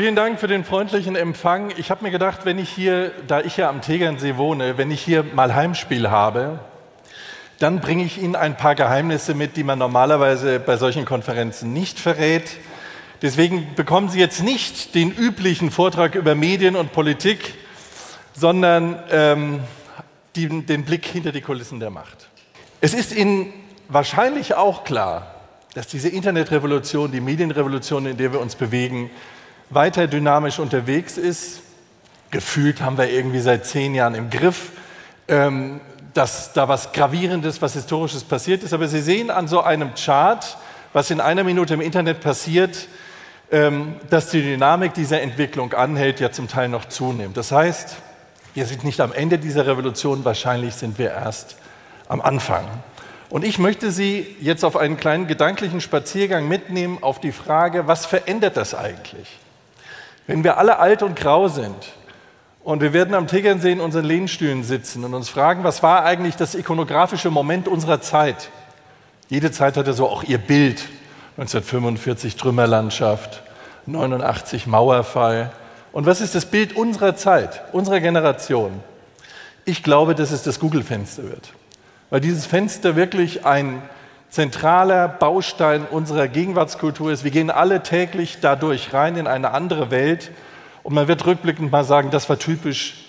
Vielen Dank für den freundlichen Empfang. Ich habe mir gedacht, wenn ich hier, da ich ja am Tegernsee wohne, wenn ich hier mal Heimspiel habe, dann bringe ich Ihnen ein paar Geheimnisse mit, die man normalerweise bei solchen Konferenzen nicht verrät. Deswegen bekommen Sie jetzt nicht den üblichen Vortrag über Medien und Politik, sondern ähm, die, den Blick hinter die Kulissen der Macht. Es ist Ihnen wahrscheinlich auch klar, dass diese Internetrevolution, die Medienrevolution, in der wir uns bewegen, weiter dynamisch unterwegs ist. Gefühlt haben wir irgendwie seit zehn Jahren im Griff, ähm, dass da was Gravierendes, was Historisches passiert ist. Aber Sie sehen an so einem Chart, was in einer Minute im Internet passiert, ähm, dass die Dynamik dieser Entwicklung anhält, ja zum Teil noch zunimmt. Das heißt, wir sind nicht am Ende dieser Revolution, wahrscheinlich sind wir erst am Anfang. Und ich möchte Sie jetzt auf einen kleinen gedanklichen Spaziergang mitnehmen auf die Frage, was verändert das eigentlich? Wenn wir alle alt und grau sind und wir werden am Tegernsee in unseren Lehnstühlen sitzen und uns fragen, was war eigentlich das ikonografische Moment unserer Zeit? Jede Zeit hatte so auch ihr Bild. 1945 Trümmerlandschaft, 89 Mauerfall. Und was ist das Bild unserer Zeit, unserer Generation? Ich glaube, dass es das Google-Fenster wird. Weil dieses Fenster wirklich ein zentraler Baustein unserer Gegenwartskultur ist. Wir gehen alle täglich dadurch rein in eine andere Welt und man wird rückblickend mal sagen, das war typisch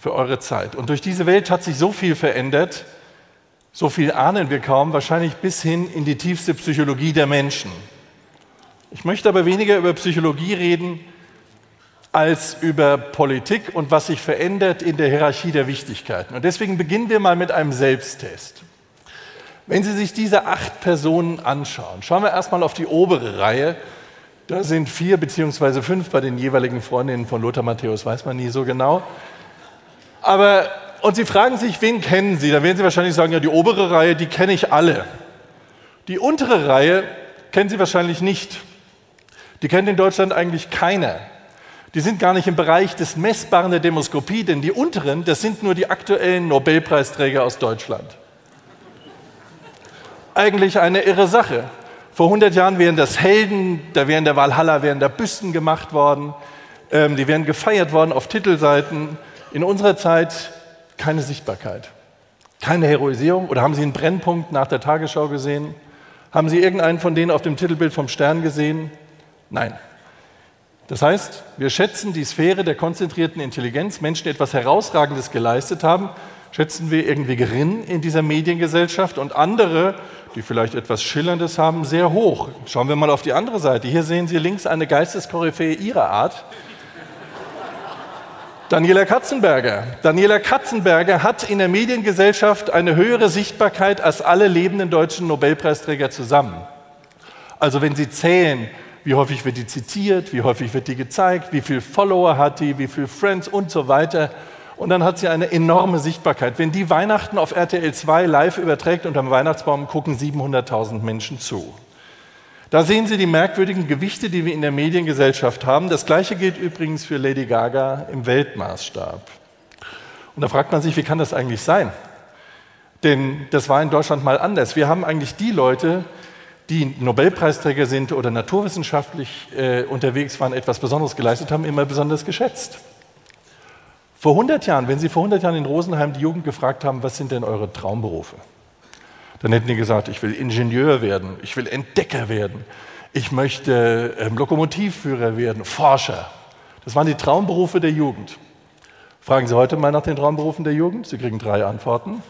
für eure Zeit. Und durch diese Welt hat sich so viel verändert, so viel ahnen wir kaum, wahrscheinlich bis hin in die tiefste Psychologie der Menschen. Ich möchte aber weniger über Psychologie reden als über Politik und was sich verändert in der Hierarchie der Wichtigkeiten. Und deswegen beginnen wir mal mit einem Selbsttest. Wenn Sie sich diese acht Personen anschauen, schauen wir erstmal auf die obere Reihe. Da sind vier beziehungsweise fünf bei den jeweiligen Freundinnen von Lothar Matthäus, weiß man nie so genau. Aber, und Sie fragen sich, wen kennen Sie? Dann werden Sie wahrscheinlich sagen, ja, die obere Reihe, die kenne ich alle. Die untere Reihe kennen Sie wahrscheinlich nicht. Die kennt in Deutschland eigentlich keiner. Die sind gar nicht im Bereich des Messbaren der Demoskopie, denn die unteren, das sind nur die aktuellen Nobelpreisträger aus Deutschland eigentlich eine irre Sache. Vor 100 Jahren wären das Helden, da wären der Valhalla, wären da Büsten gemacht worden, ähm, die wären gefeiert worden auf Titelseiten. In unserer Zeit keine Sichtbarkeit, keine Heroisierung. Oder haben Sie einen Brennpunkt nach der Tagesschau gesehen? Haben Sie irgendeinen von denen auf dem Titelbild vom Stern gesehen? Nein. Das heißt, wir schätzen die Sphäre der konzentrierten Intelligenz, Menschen, die etwas Herausragendes geleistet haben, schätzen wir irgendwie gering in dieser Mediengesellschaft und andere, die vielleicht etwas Schillerndes haben, sehr hoch. Schauen wir mal auf die andere Seite. Hier sehen Sie links eine Geisteskoryphäe ihrer Art. Daniela Katzenberger. Daniela Katzenberger hat in der Mediengesellschaft eine höhere Sichtbarkeit als alle lebenden deutschen Nobelpreisträger zusammen. Also wenn Sie zählen, wie häufig wird die zitiert, wie häufig wird die gezeigt, wie viele Follower hat die, wie viele Friends und so weiter, und dann hat sie eine enorme Sichtbarkeit. Wenn die Weihnachten auf RTL 2 live überträgt unter dem Weihnachtsbaum, gucken 700.000 Menschen zu. Da sehen Sie die merkwürdigen Gewichte, die wir in der Mediengesellschaft haben. Das Gleiche gilt übrigens für Lady Gaga im Weltmaßstab. Und da fragt man sich, wie kann das eigentlich sein? Denn das war in Deutschland mal anders. Wir haben eigentlich die Leute, die Nobelpreisträger sind oder naturwissenschaftlich äh, unterwegs waren, etwas Besonderes geleistet haben, immer besonders geschätzt. Vor 100 Jahren, wenn Sie vor 100 Jahren in Rosenheim die Jugend gefragt haben, was sind denn eure Traumberufe? Dann hätten die gesagt, ich will Ingenieur werden, ich will Entdecker werden, ich möchte ähm, Lokomotivführer werden, Forscher. Das waren die Traumberufe der Jugend. Fragen Sie heute mal nach den Traumberufen der Jugend. Sie kriegen drei Antworten.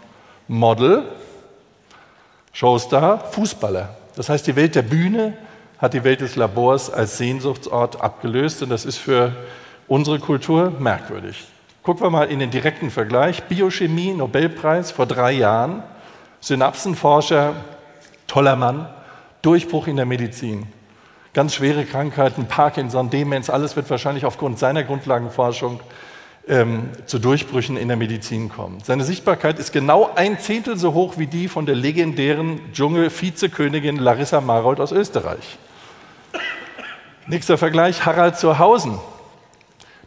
Model, Showstar, Fußballer. Das heißt, die Welt der Bühne hat die Welt des Labors als Sehnsuchtsort abgelöst und das ist für unsere Kultur merkwürdig. Gucken wir mal in den direkten Vergleich. Biochemie, Nobelpreis vor drei Jahren, Synapsenforscher, toller Mann, Durchbruch in der Medizin. Ganz schwere Krankheiten, Parkinson, Demenz, alles wird wahrscheinlich aufgrund seiner Grundlagenforschung ähm, zu Durchbrüchen in der Medizin kommen. Seine Sichtbarkeit ist genau ein Zehntel so hoch wie die von der legendären Dschungel-Vizekönigin Larissa Marold aus Österreich. Nächster Vergleich, Harald Zurhausen.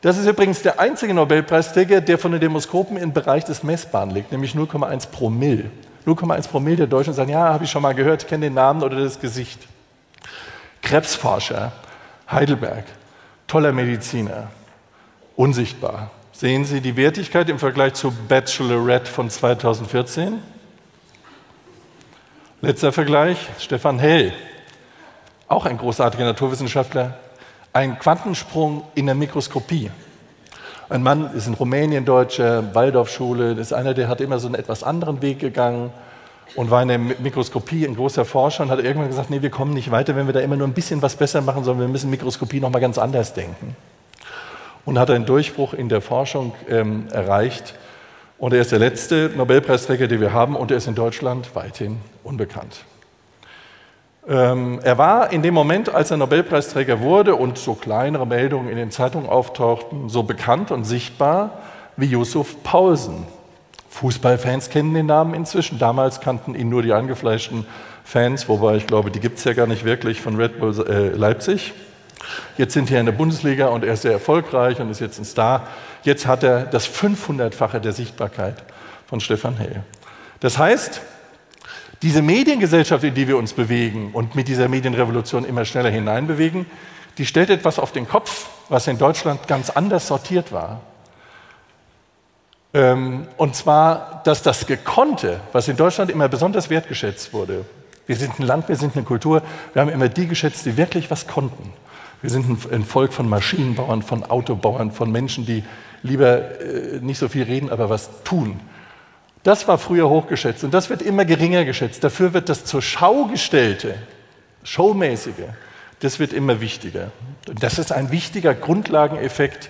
Das ist übrigens der einzige Nobelpreisträger, der von den Demoskopen im Bereich des Messbaren liegt, nämlich 0,1 Promille. 0,1 Promille der Deutschen sagen, ja, habe ich schon mal gehört, kenne den Namen oder das Gesicht. Krebsforscher, Heidelberg, toller Mediziner, unsichtbar. Sehen Sie die Wertigkeit im Vergleich zu Bachelorette von 2014? Letzter Vergleich, Stefan Hell, auch ein großartiger Naturwissenschaftler, ein Quantensprung in der Mikroskopie. Ein Mann ist in Rumänien Deutscher, Waldorfschule, ist einer, der hat immer so einen etwas anderen Weg gegangen und war in der Mikroskopie ein großer Forscher und hat irgendwann gesagt, nee, wir kommen nicht weiter, wenn wir da immer nur ein bisschen was besser machen, sondern wir müssen Mikroskopie noch mal ganz anders denken und hat einen Durchbruch in der Forschung ähm, erreicht. Und er ist der letzte Nobelpreisträger, den wir haben, und er ist in Deutschland weithin unbekannt. Ähm, er war in dem Moment, als er Nobelpreisträger wurde und so kleinere Meldungen in den Zeitungen auftauchten, so bekannt und sichtbar wie Yusuf Paulsen. Fußballfans kennen den Namen inzwischen. Damals kannten ihn nur die angefleischten Fans, wobei ich glaube, die gibt es ja gar nicht wirklich von Red Bull äh, Leipzig. Jetzt sind wir in der Bundesliga und er ist sehr erfolgreich und ist jetzt ein Star. Jetzt hat er das 500-fache der Sichtbarkeit von Stefan Hell. Das heißt, diese Mediengesellschaft, in die wir uns bewegen und mit dieser Medienrevolution immer schneller hineinbewegen, die stellt etwas auf den Kopf, was in Deutschland ganz anders sortiert war. Ähm, und zwar, dass das Gekonnte, was in Deutschland immer besonders wertgeschätzt wurde, wir sind ein Land, wir sind eine Kultur, wir haben immer die geschätzt, die wirklich was konnten. Wir sind ein Volk von Maschinenbauern, von Autobauern, von Menschen, die lieber äh, nicht so viel reden, aber was tun. Das war früher hochgeschätzt und das wird immer geringer geschätzt. Dafür wird das zur Schau gestellte, showmäßige, das wird immer wichtiger. Und das ist ein wichtiger Grundlageneffekt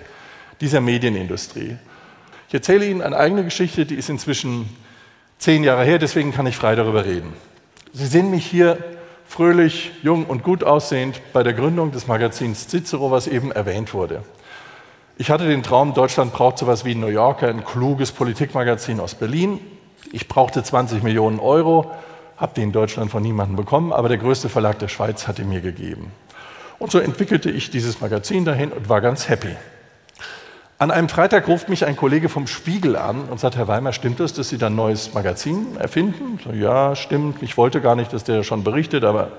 dieser Medienindustrie. Ich erzähle Ihnen eine eigene Geschichte, die ist inzwischen zehn Jahre her, deswegen kann ich frei darüber reden. Sie sehen mich hier fröhlich, jung und gut aussehend bei der Gründung des Magazins Cicero, was eben erwähnt wurde. Ich hatte den Traum, Deutschland braucht sowas wie New Yorker, ein kluges Politikmagazin aus Berlin. Ich brauchte 20 Millionen Euro, habe die in Deutschland von niemandem bekommen, aber der größte Verlag der Schweiz hat die mir gegeben. Und so entwickelte ich dieses Magazin dahin und war ganz happy. An einem Freitag ruft mich ein Kollege vom Spiegel an und sagt, Herr Weimer, stimmt es, dass Sie da ein neues Magazin erfinden? So, ja, stimmt. Ich wollte gar nicht, dass der schon berichtet, aber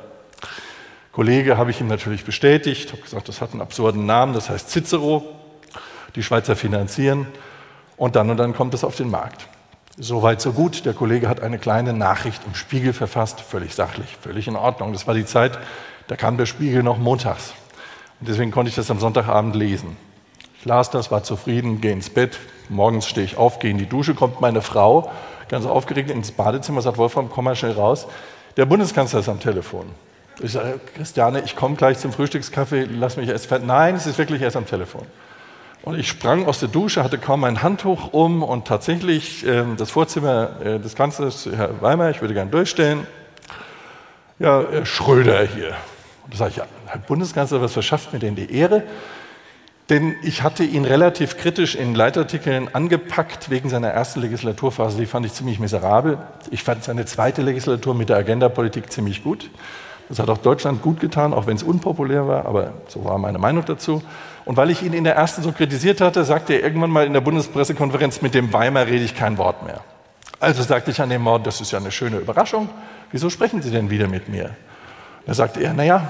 Kollege habe ich ihm natürlich bestätigt, habe gesagt, das hat einen absurden Namen, das heißt Cicero. Die Schweizer finanzieren und dann und dann kommt es auf den Markt. Soweit, so gut. Der Kollege hat eine kleine Nachricht im Spiegel verfasst, völlig sachlich, völlig in Ordnung. Das war die Zeit, da kam der Spiegel noch montags. Und deswegen konnte ich das am Sonntagabend lesen. Ich las das, war zufrieden, gehe ins Bett. Morgens stehe ich auf, gehe in die Dusche, kommt meine Frau, ganz aufgeregt ins Badezimmer, sagt Wolfram, komm mal schnell raus. Der Bundeskanzler ist am Telefon. Ich sage, Christiane, ich komme gleich zum Frühstückskaffee, lass mich erst. Nein, es ist wirklich erst am Telefon. Und ich sprang aus der Dusche, hatte kaum ein Handtuch um und tatsächlich äh, das Vorzimmer äh, des Kanzlers, Herr Weimar, ich würde gerne durchstellen. Ja, äh, Schröder hier. Und da sage ich, ja, Herr Bundeskanzler, was verschafft mir denn die Ehre? Denn ich hatte ihn relativ kritisch in Leitartikeln angepackt wegen seiner ersten Legislaturphase. Die fand ich ziemlich miserabel. Ich fand seine zweite Legislatur mit der Agendapolitik ziemlich gut. Das hat auch Deutschland gut getan, auch wenn es unpopulär war, aber so war meine Meinung dazu. Und weil ich ihn in der ersten so kritisiert hatte, sagte er irgendwann mal in der Bundespressekonferenz, mit dem Weimar rede ich kein Wort mehr. Also sagte ich an dem Mord, das ist ja eine schöne Überraschung. Wieso sprechen Sie denn wieder mit mir? Da sagte er, naja,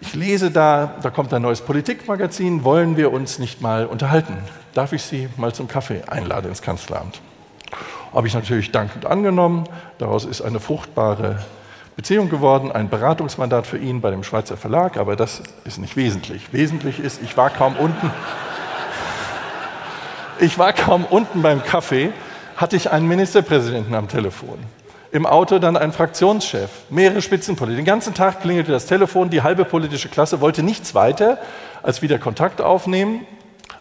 ich lese da, da kommt ein neues Politikmagazin, wollen wir uns nicht mal unterhalten? Darf ich Sie mal zum Kaffee einladen ins Kanzleramt? Habe ich natürlich dankend angenommen. Daraus ist eine fruchtbare Beziehung geworden, ein Beratungsmandat für ihn bei dem Schweizer Verlag, aber das ist nicht wesentlich. Wesentlich ist, ich war kaum unten. Ich war kaum unten beim Kaffee, hatte ich einen Ministerpräsidenten am Telefon im Auto dann ein Fraktionschef, mehrere Spitzenpolitiker. Den ganzen Tag klingelte das Telefon, die halbe politische Klasse wollte nichts weiter als wieder Kontakt aufnehmen,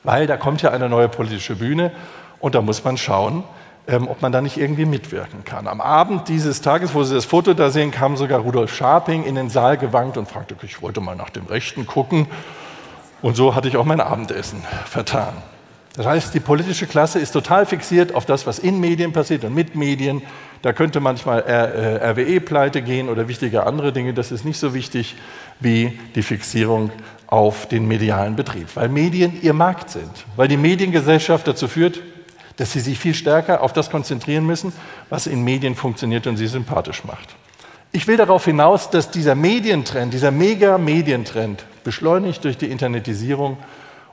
weil da kommt ja eine neue politische Bühne und da muss man schauen, ähm, ob man da nicht irgendwie mitwirken kann. Am Abend dieses Tages, wo Sie das Foto da sehen, kam sogar Rudolf Scharping in den Saal gewankt und fragte, ich wollte mal nach dem Rechten gucken. Und so hatte ich auch mein Abendessen vertan. Das heißt, die politische Klasse ist total fixiert auf das, was in Medien passiert und mit Medien. Da könnte manchmal RWE pleite gehen oder wichtige andere Dinge. Das ist nicht so wichtig wie die Fixierung auf den medialen Betrieb, weil Medien ihr Markt sind, weil die Mediengesellschaft dazu führt, dass sie sich viel stärker auf das konzentrieren müssen, was in Medien funktioniert und sie sympathisch macht. Ich will darauf hinaus, dass dieser Medientrend, dieser Mega-Medientrend, beschleunigt durch die Internetisierung,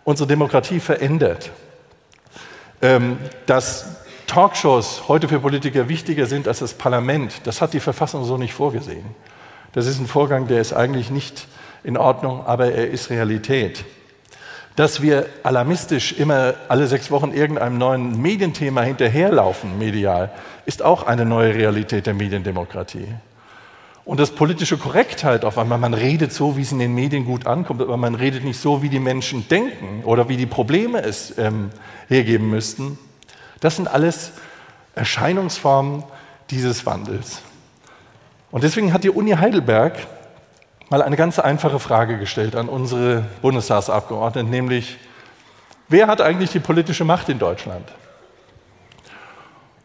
unsere Demokratie verändert. Ähm, dass Talkshows heute für Politiker wichtiger sind als das Parlament, das hat die Verfassung so nicht vorgesehen. Das ist ein Vorgang, der ist eigentlich nicht in Ordnung, aber er ist Realität. Dass wir alarmistisch immer alle sechs Wochen irgendeinem neuen Medienthema hinterherlaufen, medial, ist auch eine neue Realität der Mediendemokratie. Und dass politische Korrektheit auf einmal, man redet so, wie es in den Medien gut ankommt, aber man redet nicht so, wie die Menschen denken oder wie die Probleme es ähm, hergeben müssten, das sind alles Erscheinungsformen dieses Wandels. Und deswegen hat die Uni Heidelberg mal eine ganz einfache Frage gestellt an unsere Bundestagsabgeordneten, nämlich, wer hat eigentlich die politische Macht in Deutschland?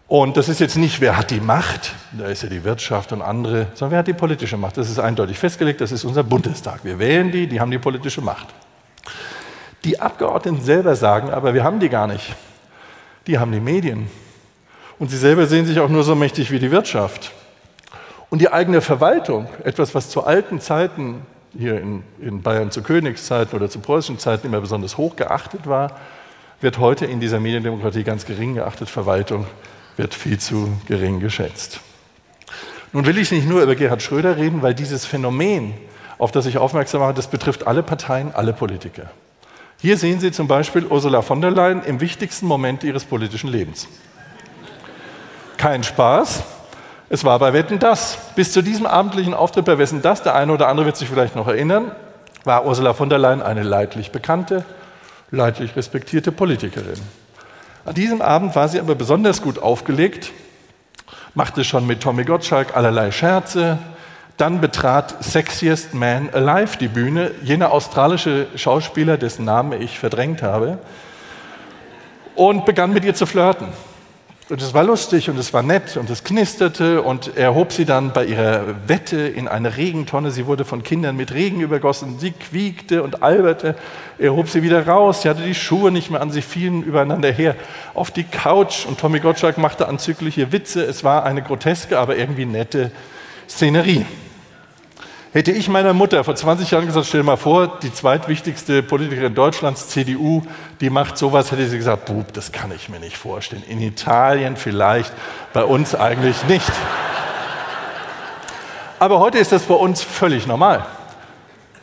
Und das ist jetzt nicht, wer hat die Macht, da ist ja die Wirtschaft und andere, sondern wer hat die politische Macht? Das ist eindeutig festgelegt, das ist unser Bundestag. Wir wählen die, die haben die politische Macht. Die Abgeordneten selber sagen aber, wir haben die gar nicht. Die haben die Medien. Und sie selber sehen sich auch nur so mächtig wie die Wirtschaft. Und die eigene Verwaltung, etwas, was zu alten Zeiten hier in, in Bayern zu Königszeiten oder zu preußischen Zeiten immer besonders hoch geachtet war, wird heute in dieser Mediendemokratie ganz gering geachtet. Verwaltung wird viel zu gering geschätzt. Nun will ich nicht nur über Gerhard Schröder reden, weil dieses Phänomen, auf das ich aufmerksam mache, das betrifft alle Parteien, alle Politiker. Hier sehen Sie zum Beispiel Ursula von der Leyen im wichtigsten Moment ihres politischen Lebens. Kein Spaß, es war bei Wetten das. Bis zu diesem abendlichen Auftritt bei Wetten das, der eine oder andere wird sich vielleicht noch erinnern, war Ursula von der Leyen eine leidlich bekannte, leidlich respektierte Politikerin. An diesem Abend war sie aber besonders gut aufgelegt, machte schon mit Tommy Gottschalk allerlei Scherze. Dann betrat Sexiest Man Alive die Bühne, jener australische Schauspieler, dessen Namen ich verdrängt habe, und begann mit ihr zu flirten. Und es war lustig und es war nett und es knisterte und er hob sie dann bei ihrer Wette in eine Regentonne. Sie wurde von Kindern mit Regen übergossen. Sie quiekte und alberte. Er hob sie wieder raus. Sie hatte die Schuhe nicht mehr an. Sie fielen übereinander her auf die Couch und Tommy Gottschalk machte anzügliche Witze. Es war eine groteske, aber irgendwie nette Szenerie. Hätte ich meiner Mutter vor 20 Jahren gesagt, stell dir mal vor, die zweitwichtigste Politikerin Deutschlands, CDU, die macht sowas, hätte sie gesagt, Bub, das kann ich mir nicht vorstellen. In Italien vielleicht, bei uns eigentlich nicht. Aber heute ist das bei uns völlig normal.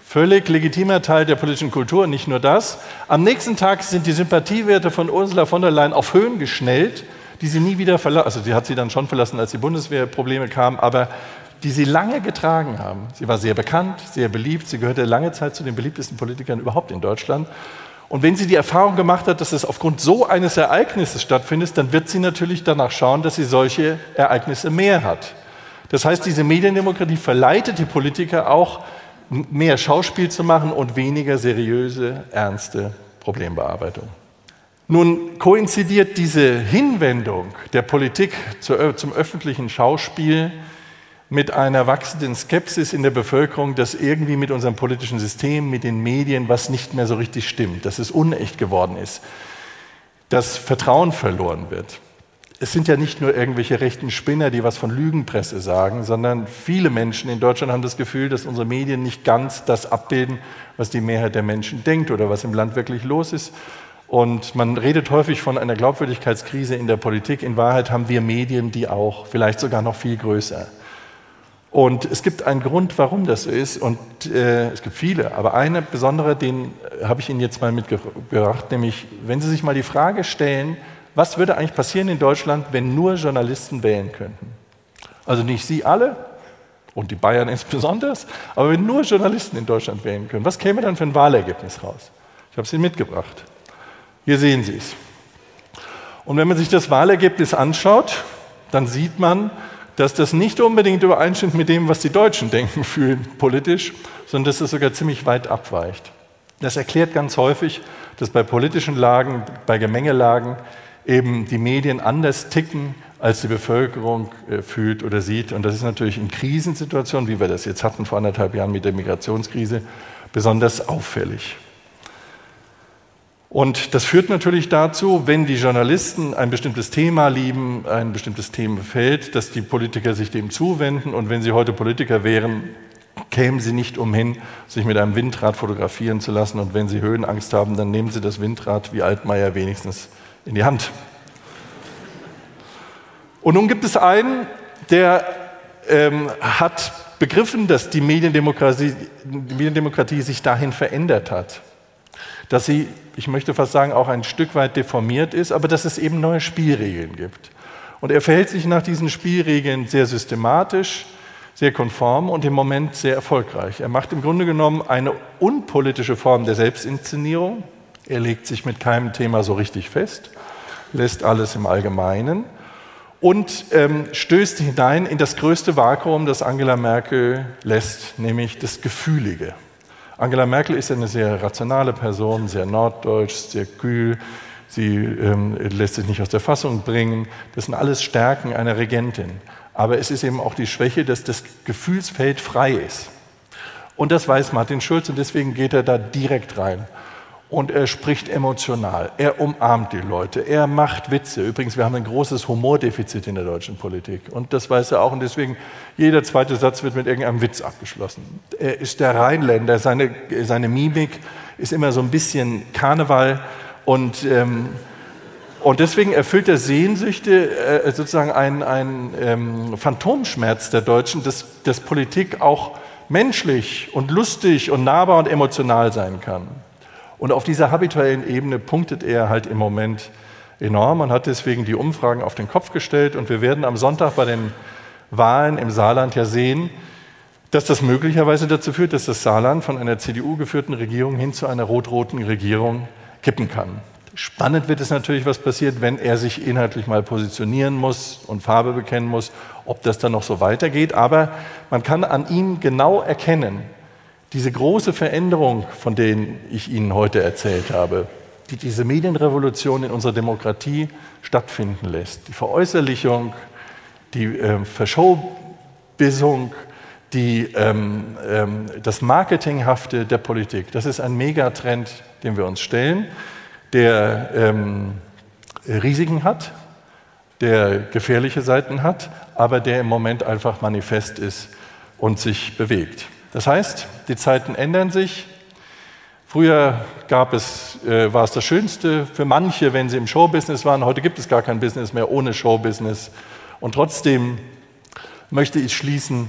Völlig legitimer Teil der politischen Kultur. Nicht nur das. Am nächsten Tag sind die Sympathiewerte von Ursula von der Leyen auf Höhen geschnellt, die sie nie wieder verlassen. Also, sie hat sie dann schon verlassen, als die Bundeswehrprobleme kamen, aber die sie lange getragen haben. Sie war sehr bekannt, sehr beliebt, sie gehörte lange Zeit zu den beliebtesten Politikern überhaupt in Deutschland. Und wenn sie die Erfahrung gemacht hat, dass es aufgrund so eines Ereignisses stattfindet, dann wird sie natürlich danach schauen, dass sie solche Ereignisse mehr hat. Das heißt, diese Mediendemokratie verleitet die Politiker auch, mehr Schauspiel zu machen und weniger seriöse, ernste Problembearbeitung. Nun koinzidiert diese Hinwendung der Politik zum öffentlichen Schauspiel mit einer wachsenden Skepsis in der Bevölkerung, dass irgendwie mit unserem politischen System, mit den Medien was nicht mehr so richtig stimmt, dass es unecht geworden ist, dass Vertrauen verloren wird. Es sind ja nicht nur irgendwelche rechten Spinner, die was von Lügenpresse sagen, sondern viele Menschen in Deutschland haben das Gefühl, dass unsere Medien nicht ganz das abbilden, was die Mehrheit der Menschen denkt oder was im Land wirklich los ist. Und man redet häufig von einer Glaubwürdigkeitskrise in der Politik. In Wahrheit haben wir Medien, die auch vielleicht sogar noch viel größer und es gibt einen Grund, warum das so ist. Und äh, es gibt viele, aber eine besondere, den äh, habe ich Ihnen jetzt mal mitgebracht, nämlich wenn Sie sich mal die Frage stellen, was würde eigentlich passieren in Deutschland, wenn nur Journalisten wählen könnten? Also nicht Sie alle und die Bayern insbesondere, aber wenn nur Journalisten in Deutschland wählen können, was käme dann für ein Wahlergebnis raus? Ich habe es Ihnen mitgebracht. Hier sehen Sie es. Und wenn man sich das Wahlergebnis anschaut, dann sieht man, dass das nicht unbedingt übereinstimmt mit dem, was die Deutschen denken, fühlen politisch, sondern dass es sogar ziemlich weit abweicht. Das erklärt ganz häufig, dass bei politischen Lagen, bei Gemengelagen eben die Medien anders ticken, als die Bevölkerung äh, fühlt oder sieht. Und das ist natürlich in Krisensituationen, wie wir das jetzt hatten vor anderthalb Jahren mit der Migrationskrise, besonders auffällig. Und das führt natürlich dazu, wenn die Journalisten ein bestimmtes Thema lieben, ein bestimmtes Themenfeld, dass die Politiker sich dem zuwenden. Und wenn sie heute Politiker wären, kämen sie nicht umhin, sich mit einem Windrad fotografieren zu lassen. Und wenn sie Höhenangst haben, dann nehmen sie das Windrad wie Altmaier wenigstens in die Hand. Und nun gibt es einen, der ähm, hat begriffen, dass die Mediendemokratie, die Mediendemokratie sich dahin verändert hat dass sie, ich möchte fast sagen, auch ein Stück weit deformiert ist, aber dass es eben neue Spielregeln gibt. Und er verhält sich nach diesen Spielregeln sehr systematisch, sehr konform und im Moment sehr erfolgreich. Er macht im Grunde genommen eine unpolitische Form der Selbstinszenierung. Er legt sich mit keinem Thema so richtig fest, lässt alles im Allgemeinen und ähm, stößt hinein in das größte Vakuum, das Angela Merkel lässt, nämlich das Gefühlige. Angela Merkel ist eine sehr rationale Person, sehr norddeutsch, sehr kühl. Sie ähm, lässt sich nicht aus der Fassung bringen. Das sind alles Stärken einer Regentin. Aber es ist eben auch die Schwäche, dass das Gefühlsfeld frei ist. Und das weiß Martin Schulz und deswegen geht er da direkt rein und er spricht emotional, er umarmt die Leute, er macht Witze. Übrigens, wir haben ein großes Humordefizit in der deutschen Politik und das weiß er auch und deswegen jeder zweite Satz wird mit irgendeinem Witz abgeschlossen. Er ist der Rheinländer, seine, seine Mimik ist immer so ein bisschen Karneval und, ähm, und deswegen erfüllt er Sehnsüchte, äh, sozusagen ein, ein ähm, Phantomschmerz der Deutschen, dass, dass Politik auch menschlich und lustig und nahbar und emotional sein kann. Und auf dieser habituellen Ebene punktet er halt im Moment enorm und hat deswegen die Umfragen auf den Kopf gestellt. Und wir werden am Sonntag bei den Wahlen im Saarland ja sehen, dass das möglicherweise dazu führt, dass das Saarland von einer CDU geführten Regierung hin zu einer rot-roten Regierung kippen kann. Spannend wird es natürlich, was passiert, wenn er sich inhaltlich mal positionieren muss und Farbe bekennen muss, ob das dann noch so weitergeht. Aber man kann an ihm genau erkennen, diese große Veränderung, von der ich Ihnen heute erzählt habe, die diese Medienrevolution in unserer Demokratie stattfinden lässt, die Veräußerlichung, die äh, Verschobissung, die, ähm, ähm, das Marketinghafte der Politik, das ist ein Megatrend, den wir uns stellen, der ähm, Risiken hat, der gefährliche Seiten hat, aber der im Moment einfach manifest ist und sich bewegt. Das heißt, die Zeiten ändern sich. Früher gab es, äh, war es das Schönste für manche, wenn sie im Showbusiness waren. Heute gibt es gar kein Business mehr ohne Showbusiness. Und trotzdem möchte ich schließen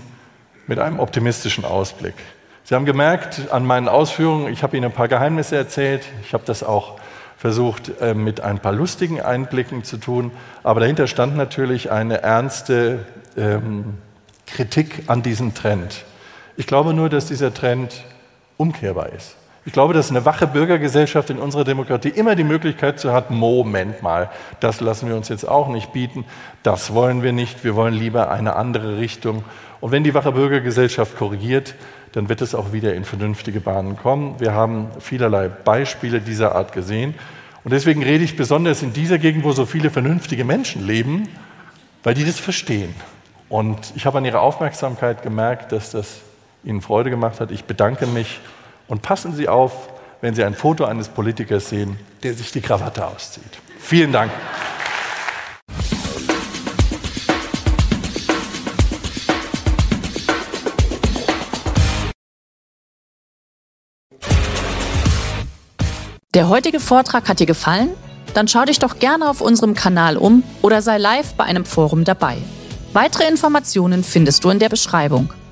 mit einem optimistischen Ausblick. Sie haben gemerkt an meinen Ausführungen, ich habe Ihnen ein paar Geheimnisse erzählt. Ich habe das auch versucht äh, mit ein paar lustigen Einblicken zu tun. Aber dahinter stand natürlich eine ernste ähm, Kritik an diesem Trend. Ich glaube nur, dass dieser Trend umkehrbar ist. Ich glaube, dass eine wache Bürgergesellschaft in unserer Demokratie immer die Möglichkeit zu hat, Moment mal, das lassen wir uns jetzt auch nicht bieten, das wollen wir nicht, wir wollen lieber eine andere Richtung. Und wenn die wache Bürgergesellschaft korrigiert, dann wird es auch wieder in vernünftige Bahnen kommen. Wir haben vielerlei Beispiele dieser Art gesehen. Und deswegen rede ich besonders in dieser Gegend, wo so viele vernünftige Menschen leben, weil die das verstehen. Und ich habe an ihrer Aufmerksamkeit gemerkt, dass das Ihnen Freude gemacht hat. Ich bedanke mich und passen Sie auf, wenn Sie ein Foto eines Politikers sehen, der sich die Krawatte auszieht. Vielen Dank. Der heutige Vortrag hat dir gefallen? Dann schau dich doch gerne auf unserem Kanal um oder sei live bei einem Forum dabei. Weitere Informationen findest du in der Beschreibung.